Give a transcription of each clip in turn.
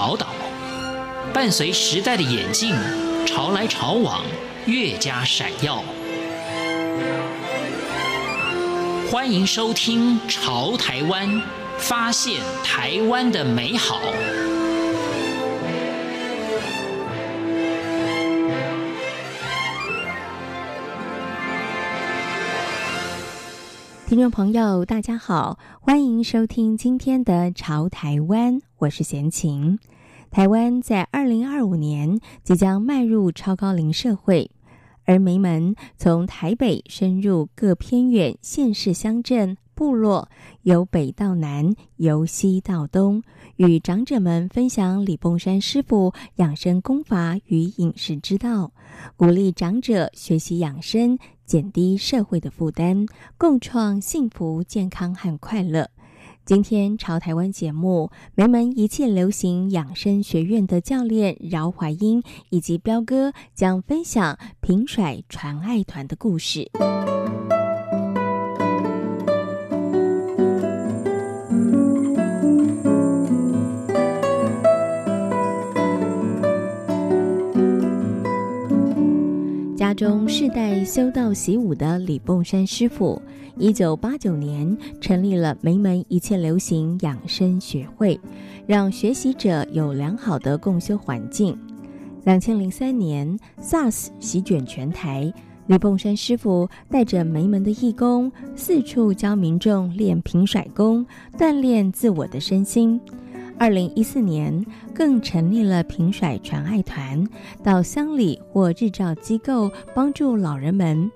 宝岛，伴随时代的演进，潮来潮往，越加闪耀。欢迎收听《潮台湾》，发现台湾的美好。听众朋友，大家好，欢迎收听今天的《潮台湾》，我是闲情。台湾在二零二五年即将迈入超高龄社会，而梅门从台北深入各偏远县市乡镇部落，由北到南，由西到东，与长者们分享李凤山师傅养生功法与饮食之道，鼓励长者学习养生。减低社会的负担，共创幸福、健康和快乐。今天朝台湾节目，梅门一切流行养生学院的教练饶怀英以及彪哥将分享平甩传爱团的故事。中世代修道习武的李凤山师傅，一九八九年成立了梅门一切流行养生学会，让学习者有良好的共修环境。两千零三年，SARS 席卷全台，李凤山师傅带着梅门的义工，四处教民众练平甩功，锻炼自我的身心。二零一四年，更成立了平甩传爱团，到乡里或日照机构帮助老人们。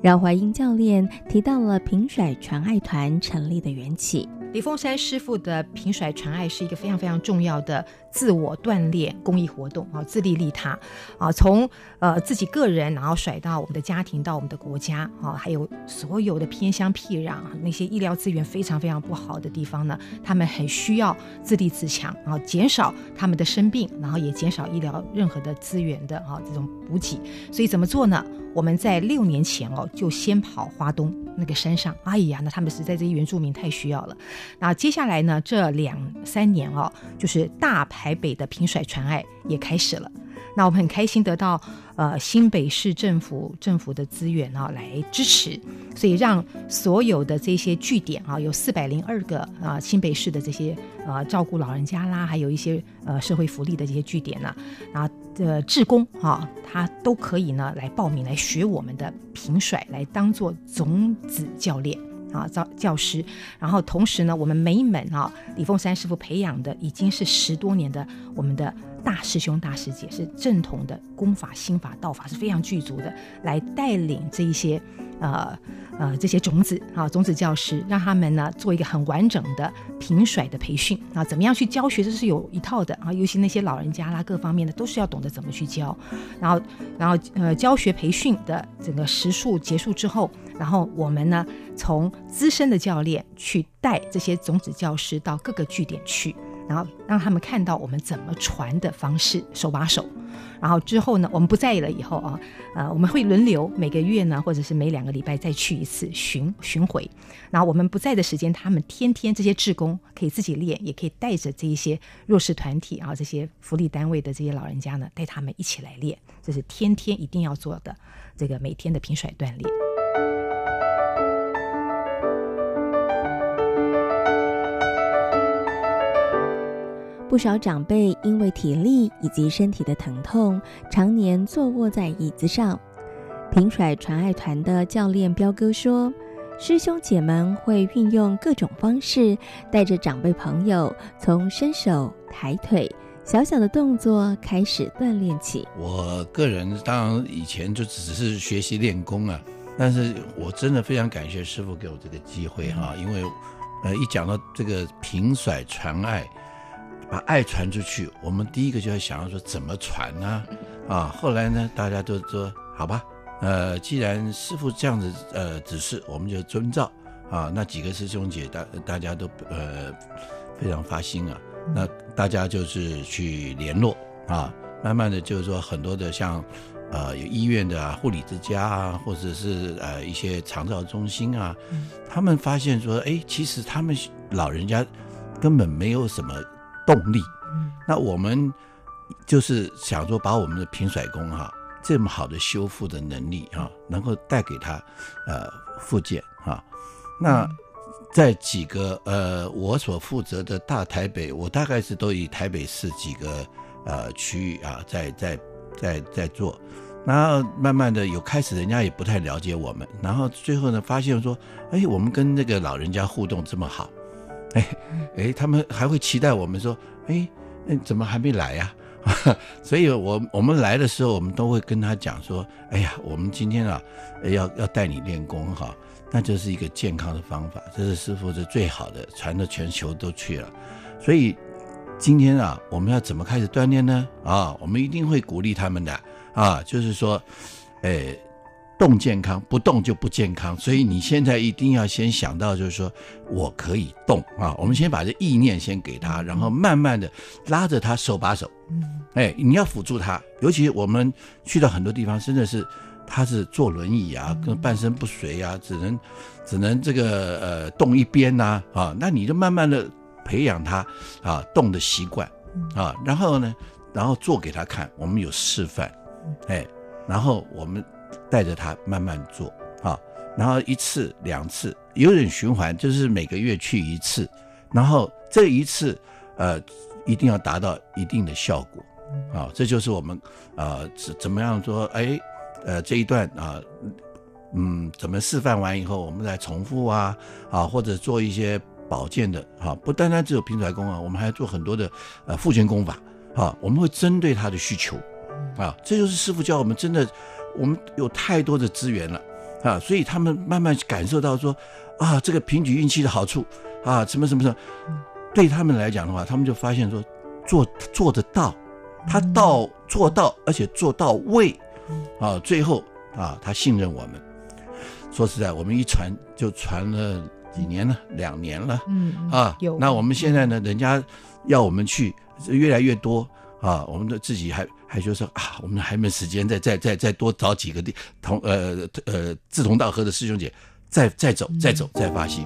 饶怀英教练提到了平甩传爱团成立的缘起。李凤山师傅的平甩传爱是一个非常非常重要的自我锻炼公益活动啊，自利利他啊，从呃自己个人，然后甩到我们的家庭，到我们的国家啊，还有所有的偏乡僻壤那些医疗资源非常非常不好的地方呢，他们很需要自立自强，啊减少他们的生病，然后也减少医疗任何的资源的啊这种补给。所以怎么做呢？我们在六年前哦，就先跑花东那个山上，哎呀，那他们实在这些原住民太需要了。那接下来呢，这两三年哦，就是大台北的平甩传爱也开始了。那我们很开心得到呃新北市政府政府的资源啊来支持，所以让所有的这些据点啊，有四百零二个啊新北市的这些呃照顾老人家啦，还有一些呃社会福利的这些据点呢，啊的志工啊，他都可以呢来报名来学我们的平甩，来当做种子教练。啊，教教师，然后同时呢，我们梅门啊，李凤山师傅培养的已经是十多年的我们的大师兄大师姐，是正统的功法、心法、道法是非常具足的，来带领这一些呃呃这些种子啊种子教师，让他们呢做一个很完整的平甩的培训啊，怎么样去教学，这是有一套的啊，尤其那些老人家啦，各方面的都是要懂得怎么去教，然后然后呃教学培训的整个时数结束之后。然后我们呢，从资深的教练去带这些种子教师到各个据点去，然后让他们看到我们怎么传的方式，手把手。然后之后呢，我们不在了以后啊，呃，我们会轮流每个月呢，或者是每两个礼拜再去一次巡巡回。然后我们不在的时间，他们天天这些志工可以自己练，也可以带着这一些弱势团体啊，这些福利单位的这些老人家呢，带他们一起来练。这是天天一定要做的这个每天的平甩锻炼。不少长辈因为体力以及身体的疼痛，常年坐卧在椅子上。平甩传爱团的教练彪哥说：“师兄姐们会运用各种方式，带着长辈朋友从伸手、抬腿、小小的动作开始锻炼起。”我个人当然以前就只是学习练功啊，但是我真的非常感谢师傅给我这个机会哈，因为呃，一讲到这个平甩传爱。把爱传出去，我们第一个就要想要说怎么传呢？啊，后来呢，大家都说好吧，呃，既然师傅这样子呃指示，我们就遵照啊。那几个师兄姐大大家都呃非常发心啊，那大家就是去联络啊，慢慢的就是说很多的像呃有医院的啊、护理之家啊，或者是呃一些长照中心啊，他们发现说，哎，其实他们老人家根本没有什么。动力，嗯那我们就是想说，把我们的平甩功哈这么好的修复的能力哈，能够带给他呃复健哈。那在几个呃我所负责的大台北，我大概是都以台北市几个呃区域啊在在在在做。然后慢慢的有开始，人家也不太了解我们。然后最后呢，发现说，哎，我们跟那个老人家互动这么好，哎，哎，他们还会期待我们说，哎，那怎么还没来呀？所以我我们来的时候，我们都会跟他讲说，哎呀，我们今天啊，要要带你练功哈，那就是一个健康的方法，这是师父是最好的，传到全球都去了。所以今天啊，我们要怎么开始锻炼呢？啊，我们一定会鼓励他们的。啊，就是说，诶，动健康，不动就不健康。所以你现在一定要先想到，就是说我可以动啊。我们先把这意念先给他，然后慢慢的拉着他手把手。嗯，哎，你要辅助他。尤其我们去到很多地方，真的是他是坐轮椅啊，跟半身不遂啊，只能只能这个呃动一边呐啊，啊，那你就慢慢的培养他啊动的习惯啊，然后呢，然后做给他看，我们有示范。哎，然后我们带着他慢慢做啊，然后一次两次有点循环，就是每个月去一次，然后这一次呃一定要达到一定的效果啊，这就是我们呃怎怎么样说哎呃这一段啊嗯怎么示范完以后，我们再重复啊啊或者做一些保健的啊，不单单只有平甩功啊，我们还要做很多的呃复健功法啊，我们会针对他的需求。啊，这就是师傅教我们，真的，我们有太多的资源了啊，所以他们慢慢感受到说，啊，这个平举运气的好处啊，什么什么什么，对他们来讲的话，他们就发现说，做做得到，他到做到，而且做到位，啊，最后啊，他信任我们。说实在，我们一传就传了几年了，两年了，嗯啊，有。那我们现在呢，人家要我们去，越来越多。啊，我们的自己还还就说啊，我们还没时间，再再再再多找几个地同呃呃志同道合的师兄姐，再再走再走再发心。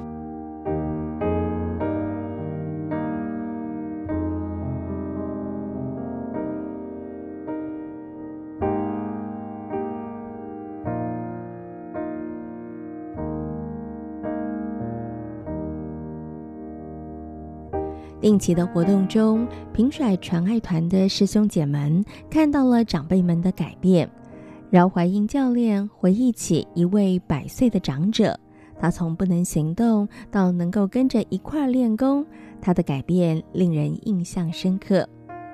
定期的活动中，平甩传爱团的师兄姐们看到了长辈们的改变。饶怀英教练回忆起一位百岁的长者，他从不能行动到能够跟着一块练功，他的改变令人印象深刻。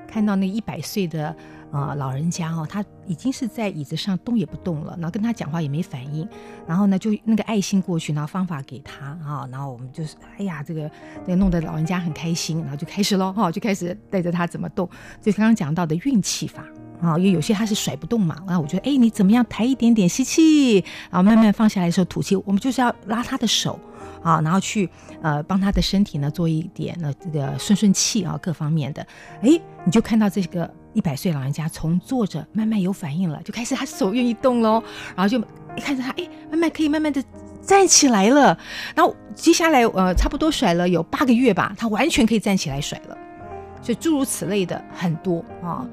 看到那一百岁的。啊、老人家哦，他已经是在椅子上动也不动了，然后跟他讲话也没反应，然后呢，就那个爱心过去，然后方法给他啊，然后我们就是，哎呀，这个那个弄得老人家很开心，然后就开始喽，哈，就开始带着他怎么动，就刚刚讲到的运气法啊，因为有些他是甩不动嘛，然后我觉得，哎，你怎么样抬一点点吸气，然后慢慢放下来的时候吐气，我们就是要拉他的手。啊，然后去呃帮他的身体呢做一点呢这个顺顺气啊各方面的，哎，你就看到这个一百岁老人家从坐着慢慢有反应了，就开始他手愿意动喽，然后就一看着他，哎，慢慢可以慢慢的站起来了，然后接下来呃差不多甩了有八个月吧，他完全可以站起来甩了，所以诸如此类的很多啊。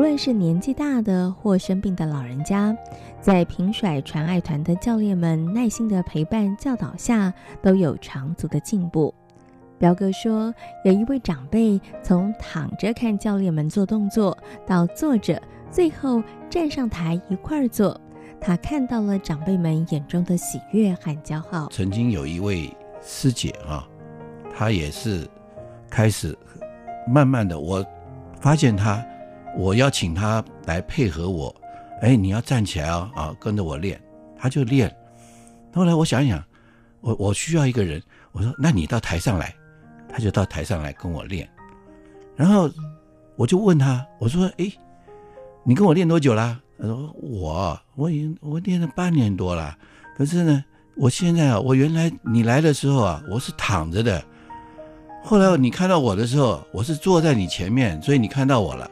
无论是年纪大的或生病的老人家，在平甩传爱团的教练们耐心的陪伴教导下，都有长足的进步。彪哥说，有一位长辈从躺着看教练们做动作，到坐着，最后站上台一块儿做，他看到了长辈们眼中的喜悦和骄傲。曾经有一位师姐啊，她也是开始慢慢的，我发现她。我邀请他来配合我，哎，你要站起来哦，啊，跟着我练，他就练。后来我想一想，我我需要一个人，我说那你到台上来，他就到台上来跟我练。然后我就问他，我说，哎，你跟我练多久啦？他说我我已经我练了半年多了，可是呢，我现在啊，我原来你来的时候啊，我是躺着的，后来你看到我的时候，我是坐在你前面，所以你看到我了。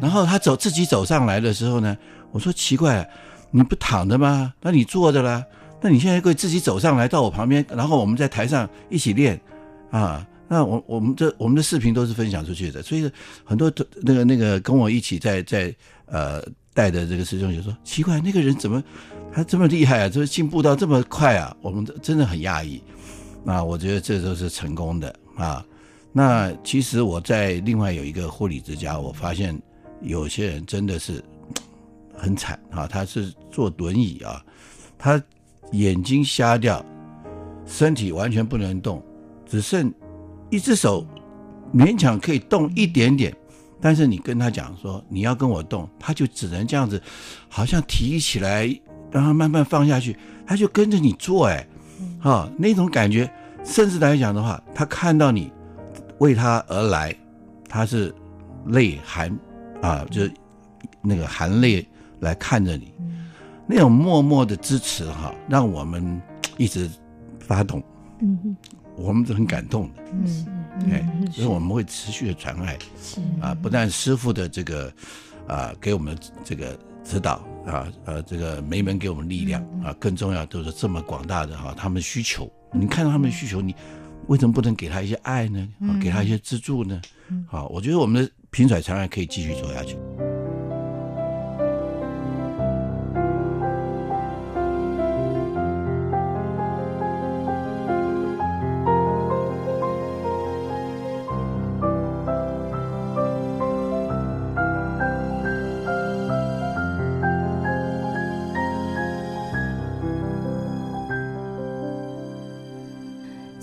然后他走自己走上来的时候呢，我说奇怪，你不躺着吗？那你坐着了，那你现在可以自己走上来到我旁边，然后我们在台上一起练啊。那我我们这我们的视频都是分享出去的，所以很多那个那个跟我一起在在呃带的这个师兄就说奇怪，那个人怎么他这么厉害啊？怎么进步到这么快啊？我们真的很讶异。啊，我觉得这都是成功的啊。那其实我在另外有一个护理之家，我发现有些人真的是很惨啊。他是坐轮椅啊，他眼睛瞎掉，身体完全不能动，只剩。一只手勉强可以动一点点，但是你跟他讲说你要跟我动，他就只能这样子，好像提起来，然后慢慢放下去，他就跟着你做，哎，啊，那种感觉，甚至来讲的话，他看到你为他而来，他是泪含啊，就是那个含泪来看着你，那种默默的支持哈，让我们一直发动。嗯我们是很感动的，嗯，哎，所以我们会持续的传爱，是。啊，不但师傅的这个啊给我们这个指导啊，呃，这个梅门给我们力量啊，更重要都是这么广大的哈，他们需求，你看到他们的需求，你为什么不能给他一些爱呢？啊，给他一些资助呢？好，我觉得我们的平甩传爱可以继续走下去。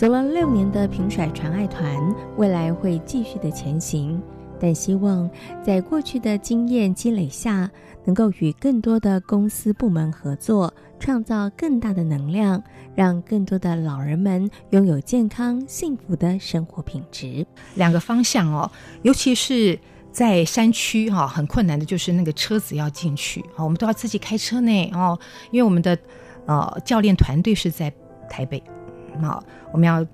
走了六年的平甩传爱团，未来会继续的前行，但希望在过去的经验积累下，能够与更多的公司部门合作，创造更大的能量，让更多的老人们拥有健康幸福的生活品质。两个方向哦，尤其是在山区哈，很困难的就是那个车子要进去啊，我们都要自己开车呢哦，因为我们的呃教练团队是在台北。好，我们要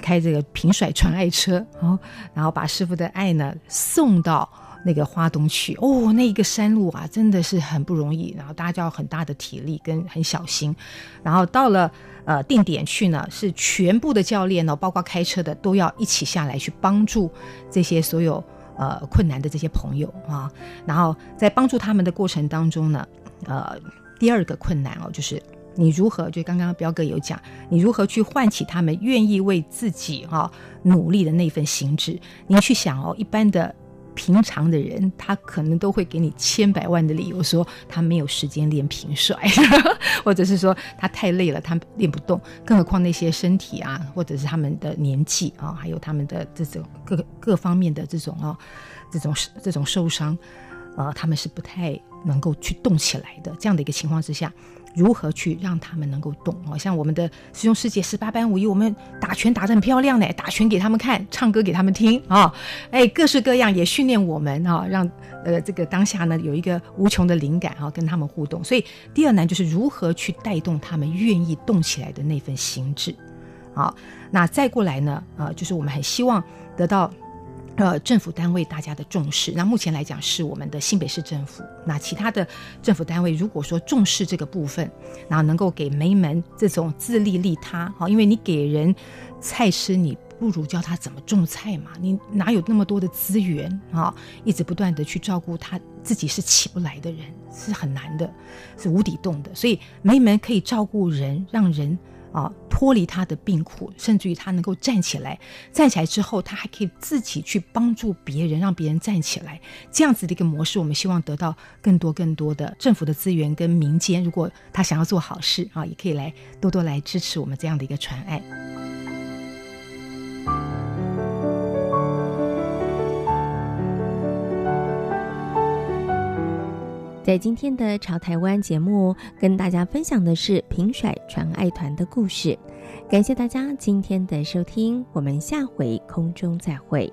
开这个平甩传爱车，哦，然后把师傅的爱呢送到那个花东去。哦，那一个山路啊，真的是很不容易，然后大家要很大的体力跟很小心。然后到了呃定点去呢，是全部的教练呢，包括开车的都要一起下来去帮助这些所有呃困难的这些朋友啊。然后在帮助他们的过程当中呢，呃，第二个困难哦，就是。你如何？就刚刚彪哥有讲，你如何去唤起他们愿意为自己哈、哦、努力的那份心智？你去想哦，一般的平常的人，他可能都会给你千百万的理由，说他没有时间练平甩，或者是说他太累了，他练不动。更何况那些身体啊，或者是他们的年纪啊，还有他们的这种各各方面的这种啊，这种这种受伤，呃，他们是不太能够去动起来的。这样的一个情况之下。如何去让他们能够动？哦，像我们的师兄师姐十八般武艺，我们打拳打得很漂亮呢，打拳给他们看，唱歌给他们听啊，哎，各式各样也训练我们啊，让呃这个当下呢有一个无穷的灵感啊，跟他们互动。所以第二难就是如何去带动他们愿意动起来的那份心智。好，那再过来呢，呃，就是我们很希望得到。呃，政府单位大家的重视，那目前来讲是我们的新北市政府。那其他的政府单位，如果说重视这个部分，然后能够给梅门这种自利利他，好，因为你给人菜吃，你不如教他怎么种菜嘛。你哪有那么多的资源啊？一直不断的去照顾他自己是起不来的人，是很难的，是无底洞的。所以梅门可以照顾人，让人。啊，脱离他的病苦，甚至于他能够站起来，站起来之后，他还可以自己去帮助别人，让别人站起来。这样子的一个模式，我们希望得到更多更多的政府的资源跟民间，如果他想要做好事啊，也可以来多多来支持我们这样的一个传爱。在今天的《潮台湾》节目，跟大家分享的是平甩传爱团的故事。感谢大家今天的收听，我们下回空中再会。